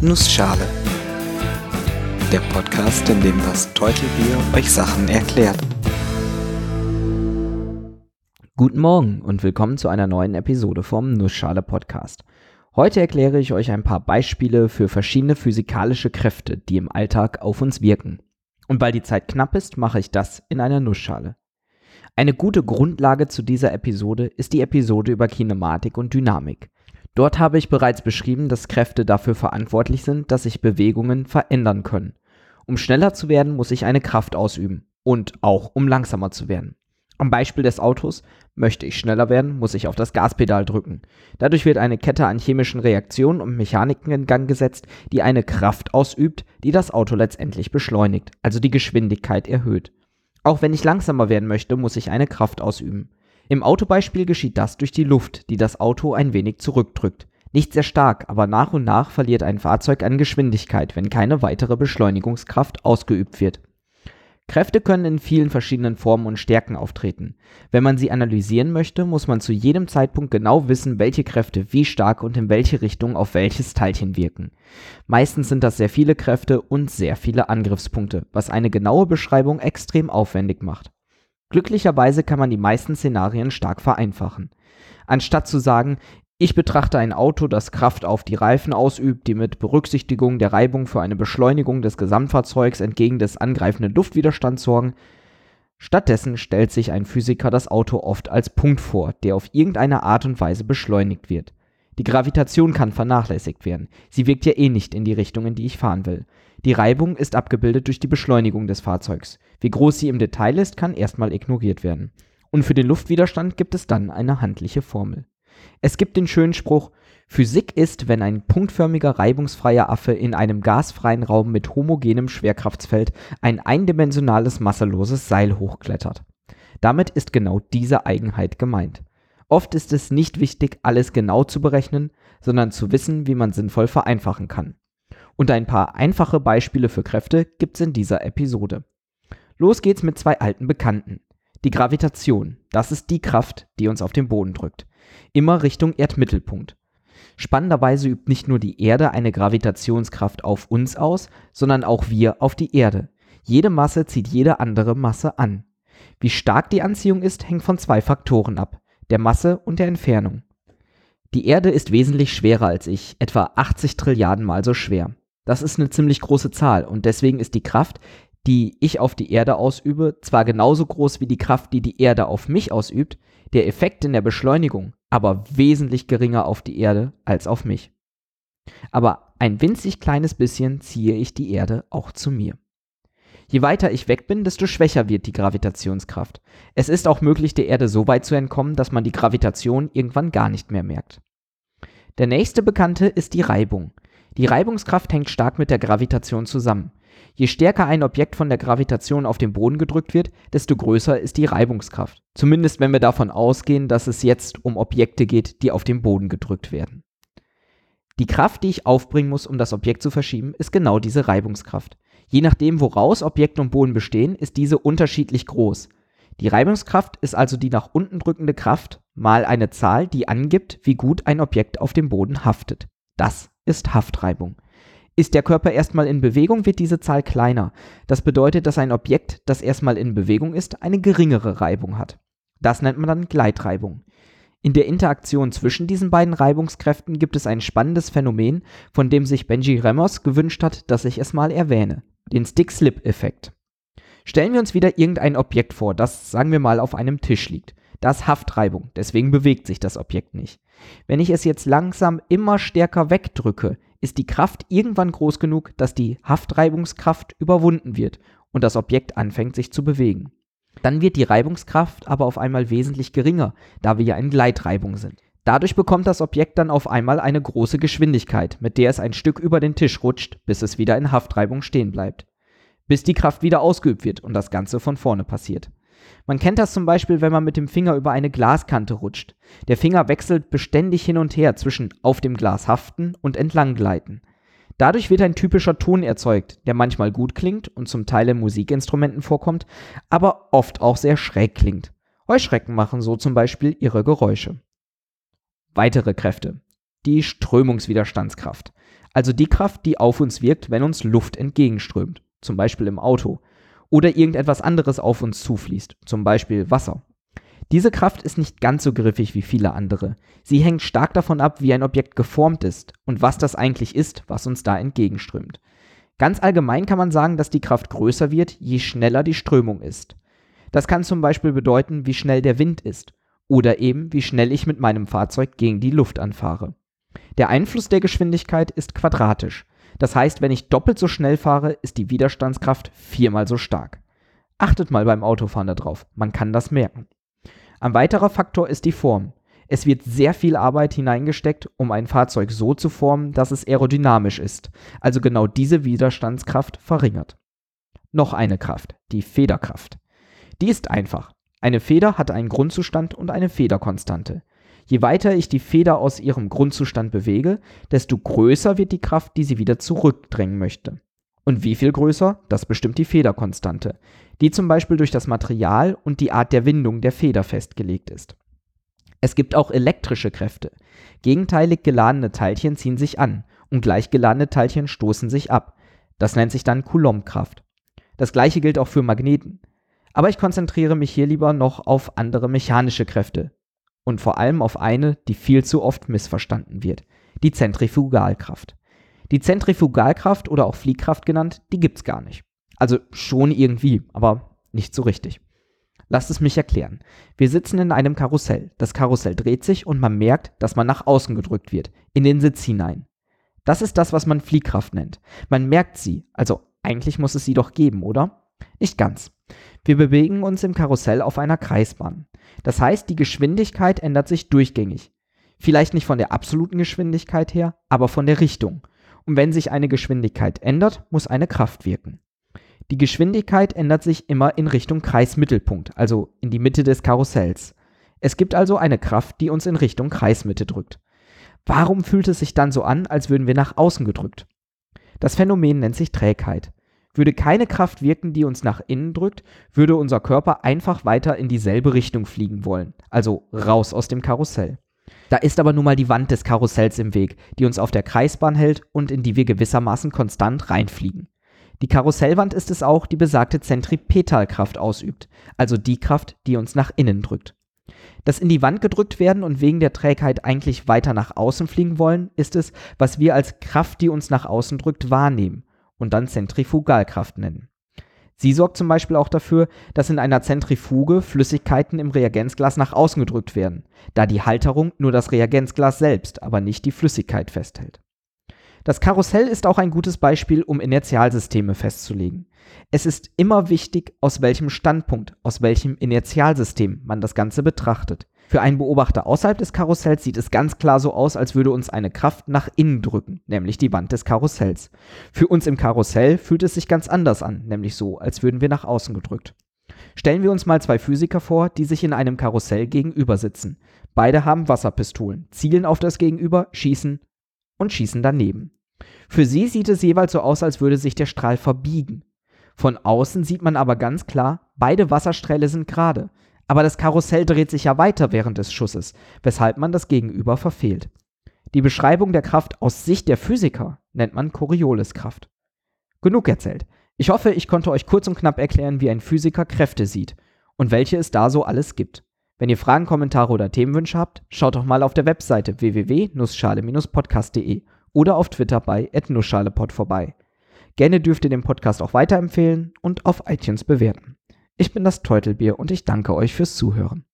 Nussschale. Der Podcast, in dem das Teutelbier euch Sachen erklärt. Guten Morgen und willkommen zu einer neuen Episode vom Nussschale Podcast. Heute erkläre ich euch ein paar Beispiele für verschiedene physikalische Kräfte, die im Alltag auf uns wirken. Und weil die Zeit knapp ist, mache ich das in einer Nussschale. Eine gute Grundlage zu dieser Episode ist die Episode über Kinematik und Dynamik. Dort habe ich bereits beschrieben, dass Kräfte dafür verantwortlich sind, dass sich Bewegungen verändern können. Um schneller zu werden, muss ich eine Kraft ausüben und auch um langsamer zu werden. Am Beispiel des Autos, möchte ich schneller werden, muss ich auf das Gaspedal drücken. Dadurch wird eine Kette an chemischen Reaktionen und Mechaniken in Gang gesetzt, die eine Kraft ausübt, die das Auto letztendlich beschleunigt, also die Geschwindigkeit erhöht. Auch wenn ich langsamer werden möchte, muss ich eine Kraft ausüben. Im Autobeispiel geschieht das durch die Luft, die das Auto ein wenig zurückdrückt. Nicht sehr stark, aber nach und nach verliert ein Fahrzeug an Geschwindigkeit, wenn keine weitere Beschleunigungskraft ausgeübt wird. Kräfte können in vielen verschiedenen Formen und Stärken auftreten. Wenn man sie analysieren möchte, muss man zu jedem Zeitpunkt genau wissen, welche Kräfte wie stark und in welche Richtung auf welches Teilchen wirken. Meistens sind das sehr viele Kräfte und sehr viele Angriffspunkte, was eine genaue Beschreibung extrem aufwendig macht. Glücklicherweise kann man die meisten Szenarien stark vereinfachen. Anstatt zu sagen, ich betrachte ein Auto, das Kraft auf die Reifen ausübt, die mit Berücksichtigung der Reibung für eine Beschleunigung des Gesamtfahrzeugs entgegen des angreifenden Luftwiderstands sorgen. Stattdessen stellt sich ein Physiker das Auto oft als Punkt vor, der auf irgendeine Art und Weise beschleunigt wird. Die Gravitation kann vernachlässigt werden. Sie wirkt ja eh nicht in die Richtung, in die ich fahren will. Die Reibung ist abgebildet durch die Beschleunigung des Fahrzeugs. Wie groß sie im Detail ist, kann erstmal ignoriert werden. Und für den Luftwiderstand gibt es dann eine handliche Formel. Es gibt den schönen Spruch, Physik ist, wenn ein punktförmiger reibungsfreier Affe in einem gasfreien Raum mit homogenem Schwerkraftsfeld ein eindimensionales masseloses Seil hochklettert. Damit ist genau diese Eigenheit gemeint. Oft ist es nicht wichtig, alles genau zu berechnen, sondern zu wissen, wie man sinnvoll vereinfachen kann. Und ein paar einfache Beispiele für Kräfte gibt's in dieser Episode. Los geht's mit zwei alten Bekannten. Die Gravitation, das ist die Kraft, die uns auf den Boden drückt. Immer Richtung Erdmittelpunkt. Spannenderweise übt nicht nur die Erde eine Gravitationskraft auf uns aus, sondern auch wir auf die Erde. Jede Masse zieht jede andere Masse an. Wie stark die Anziehung ist, hängt von zwei Faktoren ab, der Masse und der Entfernung. Die Erde ist wesentlich schwerer als ich, etwa 80 Trilliarden mal so schwer. Das ist eine ziemlich große Zahl und deswegen ist die Kraft, die ich auf die Erde ausübe, zwar genauso groß wie die Kraft, die die Erde auf mich ausübt, der Effekt in der Beschleunigung aber wesentlich geringer auf die Erde als auf mich. Aber ein winzig kleines bisschen ziehe ich die Erde auch zu mir. Je weiter ich weg bin, desto schwächer wird die Gravitationskraft. Es ist auch möglich, der Erde so weit zu entkommen, dass man die Gravitation irgendwann gar nicht mehr merkt. Der nächste Bekannte ist die Reibung. Die Reibungskraft hängt stark mit der Gravitation zusammen. Je stärker ein Objekt von der Gravitation auf den Boden gedrückt wird, desto größer ist die Reibungskraft. Zumindest wenn wir davon ausgehen, dass es jetzt um Objekte geht, die auf den Boden gedrückt werden. Die Kraft, die ich aufbringen muss, um das Objekt zu verschieben, ist genau diese Reibungskraft. Je nachdem, woraus Objekt und Boden bestehen, ist diese unterschiedlich groß. Die Reibungskraft ist also die nach unten drückende Kraft mal eine Zahl, die angibt, wie gut ein Objekt auf dem Boden haftet. Das ist Haftreibung. Ist der Körper erstmal in Bewegung, wird diese Zahl kleiner. Das bedeutet, dass ein Objekt, das erstmal in Bewegung ist, eine geringere Reibung hat. Das nennt man dann Gleitreibung. In der Interaktion zwischen diesen beiden Reibungskräften gibt es ein spannendes Phänomen, von dem sich Benji Ramos gewünscht hat, dass ich es mal erwähne. Den Stick-Slip-Effekt. Stellen wir uns wieder irgendein Objekt vor, das, sagen wir mal, auf einem Tisch liegt. Da ist Haftreibung, deswegen bewegt sich das Objekt nicht. Wenn ich es jetzt langsam immer stärker wegdrücke, ist die Kraft irgendwann groß genug, dass die Haftreibungskraft überwunden wird und das Objekt anfängt sich zu bewegen. Dann wird die Reibungskraft aber auf einmal wesentlich geringer, da wir ja in Gleitreibung sind. Dadurch bekommt das Objekt dann auf einmal eine große Geschwindigkeit, mit der es ein Stück über den Tisch rutscht, bis es wieder in Haftreibung stehen bleibt. Bis die Kraft wieder ausgeübt wird und das Ganze von vorne passiert. Man kennt das zum Beispiel, wenn man mit dem Finger über eine Glaskante rutscht. Der Finger wechselt beständig hin und her zwischen auf dem Glas haften und entlang gleiten. Dadurch wird ein typischer Ton erzeugt, der manchmal gut klingt und zum Teil in Musikinstrumenten vorkommt, aber oft auch sehr schräg klingt. Heuschrecken machen so zum Beispiel ihre Geräusche. Weitere Kräfte. die Strömungswiderstandskraft. Also die Kraft, die auf uns wirkt, wenn uns Luft entgegenströmt, zum Beispiel im Auto, oder irgendetwas anderes auf uns zufließt, zum Beispiel Wasser. Diese Kraft ist nicht ganz so griffig wie viele andere. Sie hängt stark davon ab, wie ein Objekt geformt ist und was das eigentlich ist, was uns da entgegenströmt. Ganz allgemein kann man sagen, dass die Kraft größer wird, je schneller die Strömung ist. Das kann zum Beispiel bedeuten, wie schnell der Wind ist oder eben, wie schnell ich mit meinem Fahrzeug gegen die Luft anfahre. Der Einfluss der Geschwindigkeit ist quadratisch. Das heißt, wenn ich doppelt so schnell fahre, ist die Widerstandskraft viermal so stark. Achtet mal beim Autofahren darauf, man kann das merken. Ein weiterer Faktor ist die Form. Es wird sehr viel Arbeit hineingesteckt, um ein Fahrzeug so zu formen, dass es aerodynamisch ist, also genau diese Widerstandskraft verringert. Noch eine Kraft, die Federkraft. Die ist einfach. Eine Feder hat einen Grundzustand und eine Federkonstante. Je weiter ich die Feder aus ihrem Grundzustand bewege, desto größer wird die Kraft, die sie wieder zurückdrängen möchte. Und wie viel größer, das bestimmt die Federkonstante, die zum Beispiel durch das Material und die Art der Windung der Feder festgelegt ist. Es gibt auch elektrische Kräfte. Gegenteilig geladene Teilchen ziehen sich an und gleich geladene Teilchen stoßen sich ab. Das nennt sich dann Coulombkraft. Das gleiche gilt auch für Magneten. Aber ich konzentriere mich hier lieber noch auf andere mechanische Kräfte. Und vor allem auf eine, die viel zu oft missverstanden wird. Die Zentrifugalkraft. Die Zentrifugalkraft oder auch Fliehkraft genannt, die gibt's gar nicht. Also schon irgendwie, aber nicht so richtig. Lasst es mich erklären. Wir sitzen in einem Karussell. Das Karussell dreht sich und man merkt, dass man nach außen gedrückt wird, in den Sitz hinein. Das ist das, was man Fliehkraft nennt. Man merkt sie, also eigentlich muss es sie doch geben, oder? Nicht ganz. Wir bewegen uns im Karussell auf einer Kreisbahn. Das heißt, die Geschwindigkeit ändert sich durchgängig. Vielleicht nicht von der absoluten Geschwindigkeit her, aber von der Richtung und wenn sich eine Geschwindigkeit ändert, muss eine Kraft wirken. Die Geschwindigkeit ändert sich immer in Richtung Kreismittelpunkt, also in die Mitte des Karussells. Es gibt also eine Kraft, die uns in Richtung Kreismitte drückt. Warum fühlt es sich dann so an, als würden wir nach außen gedrückt? Das Phänomen nennt sich Trägheit. Würde keine Kraft wirken, die uns nach innen drückt, würde unser Körper einfach weiter in dieselbe Richtung fliegen wollen, also raus aus dem Karussell. Da ist aber nun mal die Wand des Karussells im Weg, die uns auf der Kreisbahn hält und in die wir gewissermaßen konstant reinfliegen. Die Karussellwand ist es auch, die besagte Zentripetalkraft ausübt, also die Kraft, die uns nach innen drückt. Das in die Wand gedrückt werden und wegen der Trägheit eigentlich weiter nach außen fliegen wollen, ist es, was wir als Kraft, die uns nach außen drückt, wahrnehmen und dann Zentrifugalkraft nennen. Sie sorgt zum Beispiel auch dafür, dass in einer Zentrifuge Flüssigkeiten im Reagenzglas nach außen gedrückt werden, da die Halterung nur das Reagenzglas selbst, aber nicht die Flüssigkeit festhält. Das Karussell ist auch ein gutes Beispiel, um Inertialsysteme festzulegen. Es ist immer wichtig, aus welchem Standpunkt, aus welchem Inertialsystem man das Ganze betrachtet. Für einen Beobachter außerhalb des Karussells sieht es ganz klar so aus, als würde uns eine Kraft nach innen drücken, nämlich die Wand des Karussells. Für uns im Karussell fühlt es sich ganz anders an, nämlich so, als würden wir nach außen gedrückt. Stellen wir uns mal zwei Physiker vor, die sich in einem Karussell gegenüber sitzen. Beide haben Wasserpistolen, zielen auf das Gegenüber, schießen und schießen daneben. Für sie sieht es jeweils so aus, als würde sich der Strahl verbiegen. Von außen sieht man aber ganz klar, beide Wassersträhle sind gerade. Aber das Karussell dreht sich ja weiter während des Schusses, weshalb man das Gegenüber verfehlt. Die Beschreibung der Kraft aus Sicht der Physiker nennt man Corioliskraft. Genug erzählt. Ich hoffe, ich konnte euch kurz und knapp erklären, wie ein Physiker Kräfte sieht und welche es da so alles gibt. Wenn ihr Fragen, Kommentare oder Themenwünsche habt, schaut doch mal auf der Webseite www.nussschale-podcast.de oder auf Twitter bei @nussschalepod vorbei. Gerne dürft ihr den Podcast auch weiterempfehlen und auf iTunes bewerten. Ich bin das Teutelbier und ich danke euch fürs Zuhören.